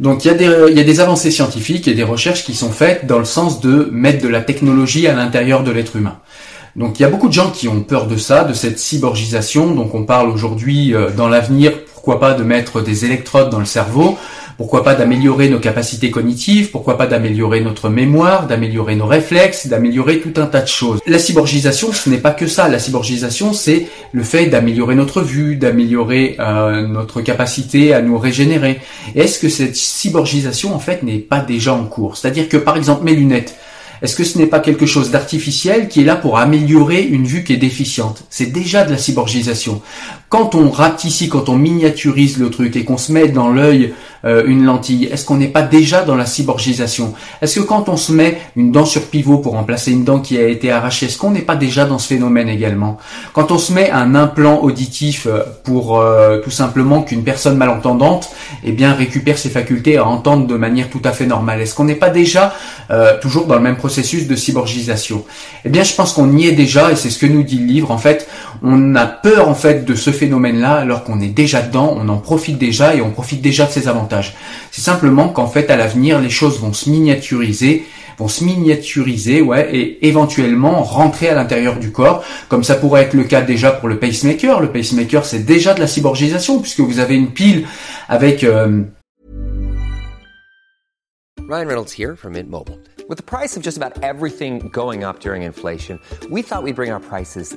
Donc il y, a des, il y a des avancées scientifiques et des recherches qui sont faites dans le sens de mettre de la technologie à l'intérieur de l'être humain. Donc il y a beaucoup de gens qui ont peur de ça, de cette cyborgisation. Donc on parle aujourd'hui euh, dans l'avenir, pourquoi pas de mettre des électrodes dans le cerveau pourquoi pas d'améliorer nos capacités cognitives, pourquoi pas d'améliorer notre mémoire, d'améliorer nos réflexes, d'améliorer tout un tas de choses. La cyborgisation, ce n'est pas que ça. La cyborgisation, c'est le fait d'améliorer notre vue, d'améliorer euh, notre capacité à nous régénérer. Est-ce que cette cyborgisation, en fait, n'est pas déjà en cours? C'est-à-dire que, par exemple, mes lunettes, est-ce que ce n'est pas quelque chose d'artificiel qui est là pour améliorer une vue qui est déficiente? C'est déjà de la cyborgisation. Quand on rapetit, quand on miniaturise le truc et qu'on se met dans l'œil euh, une lentille, est-ce qu'on n'est pas déjà dans la cyborgisation Est-ce que quand on se met une dent sur pivot pour remplacer une dent qui a été arrachée, est-ce qu'on n'est pas déjà dans ce phénomène également Quand on se met un implant auditif euh, pour euh, tout simplement qu'une personne malentendante eh bien récupère ses facultés à entendre de manière tout à fait normale, est-ce qu'on n'est pas déjà toujours dans le même processus de cyborgisation? Eh bien, je pense qu'on y est déjà et c'est ce que nous dit le livre. En fait, on a peur en fait de ce phénomène-là alors qu'on est déjà dedans, on en profite déjà et on profite déjà de ses avantages. C'est simplement qu'en fait à l'avenir les choses vont se miniaturiser vont se miniaturiser, ouais, et éventuellement rentrer à l'intérieur du corps, comme ça pourrait être le cas déjà pour le pacemaker. Le pacemaker, c'est déjà de la cyborgisation, puisque vous avez une pile avec... Euh... Ryan Reynolds here from Mint Mobile. With the price of just about everything going up during inflation, we thought we'd bring our prices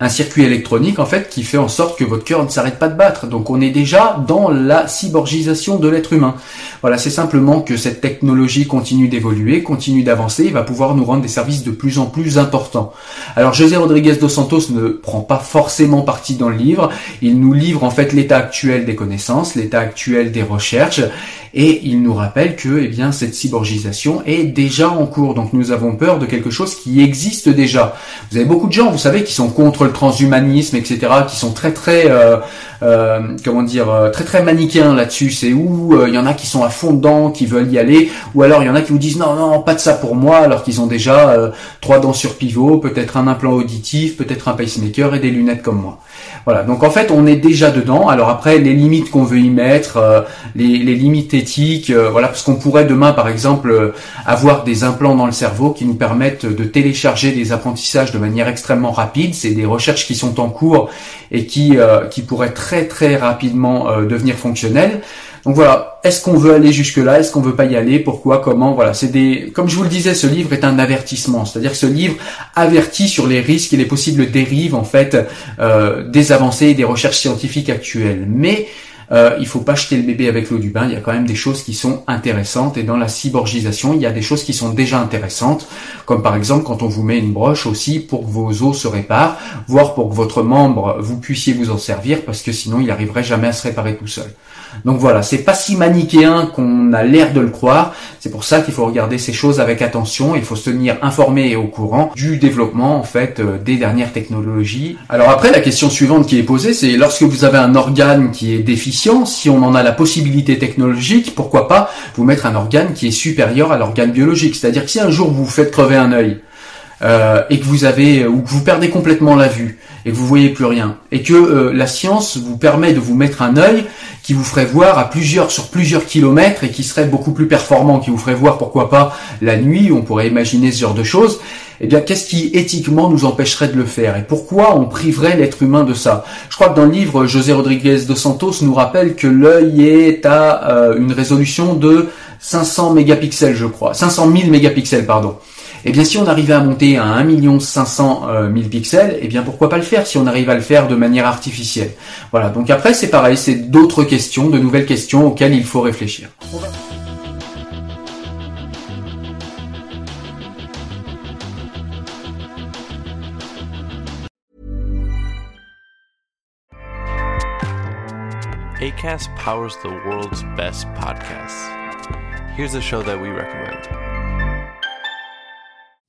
Un circuit électronique en fait qui fait en sorte que votre cœur ne s'arrête pas de battre. Donc on est déjà dans la cyborgisation de l'être humain. Voilà, c'est simplement que cette technologie continue d'évoluer, continue d'avancer et va pouvoir nous rendre des services de plus en plus importants. Alors José Rodriguez dos Santos ne prend pas forcément partie dans le livre, il nous livre en fait l'état actuel des connaissances, l'état actuel des recherches et il nous rappelle que eh bien cette cyborgisation est déjà en cours. Donc nous avons peur de quelque chose qui existe déjà. Vous avez beaucoup de gens, vous savez, qui sont contre transhumanisme, etc., qui sont très très euh, euh, comment dire euh, très très manichéens là-dessus. C'est où il y en a qui sont à fond dedans, qui veulent y aller, ou alors il y en a qui vous disent non non pas de ça pour moi, alors qu'ils ont déjà trois dents sur pivot, peut-être un implant auditif, peut-être un pacemaker et des lunettes comme moi. Voilà, donc en fait on est déjà dedans. Alors après les limites qu'on veut y mettre, les, les, limites éthiques, voilà, parce qu'on pourrait demain par exemple avoir des implants dans le cerveau qui nous permettent de télécharger des apprentissages de manière extrêmement rapide. C'est des recherches qui sont en cours et qui, euh, qui pourraient très très rapidement euh, devenir fonctionnelles. Donc voilà, est-ce qu'on veut aller jusque là Est-ce qu'on veut pas y aller? Pourquoi? Comment? Voilà, c'est des comme je vous le disais, ce livre est un avertissement, c'est-à-dire que ce livre avertit sur les risques et les possibles dérives en fait euh, des avancées et des recherches scientifiques actuelles. Mais euh, il faut pas jeter le bébé avec l'eau du bain. Il y a quand même des choses qui sont intéressantes et dans la cyborgisation, il y a des choses qui sont déjà intéressantes, comme par exemple quand on vous met une broche aussi pour que vos os se réparent, voire pour que votre membre vous puissiez vous en servir, parce que sinon il n'arriverait jamais à se réparer tout seul. Donc voilà, c'est pas si manichéen qu'on a l'air de le croire. C'est pour ça qu'il faut regarder ces choses avec attention. Il faut se tenir informé et au courant du développement en fait euh, des dernières technologies. Alors après, la question suivante qui est posée, c'est lorsque vous avez un organe qui est déficient, si on en a la possibilité technologique, pourquoi pas vous mettre un organe qui est supérieur à l'organe biologique. C'est-à-dire que si un jour vous vous faites crever un œil, euh, et que vous avez ou que vous perdez complètement la vue et que vous voyez plus rien et que euh, la science vous permet de vous mettre un œil qui vous ferait voir à plusieurs sur plusieurs kilomètres et qui serait beaucoup plus performant, qui vous ferait voir pourquoi pas la nuit, on pourrait imaginer ce genre de choses. Eh bien, qu'est-ce qui éthiquement nous empêcherait de le faire? Et pourquoi on priverait l'être humain de ça? Je crois que dans le livre, José Rodriguez dos Santos nous rappelle que l'œil est à euh, une résolution de 500 mégapixels, je crois, 500 000 mégapixels, pardon. Eh bien, si on arrivait à monter à 1 500 000 pixels, eh bien, pourquoi pas le faire si on arrive à le faire de manière artificielle. Voilà, donc après, c'est pareil, c'est d'autres questions, de nouvelles questions auxquelles il faut réfléchir.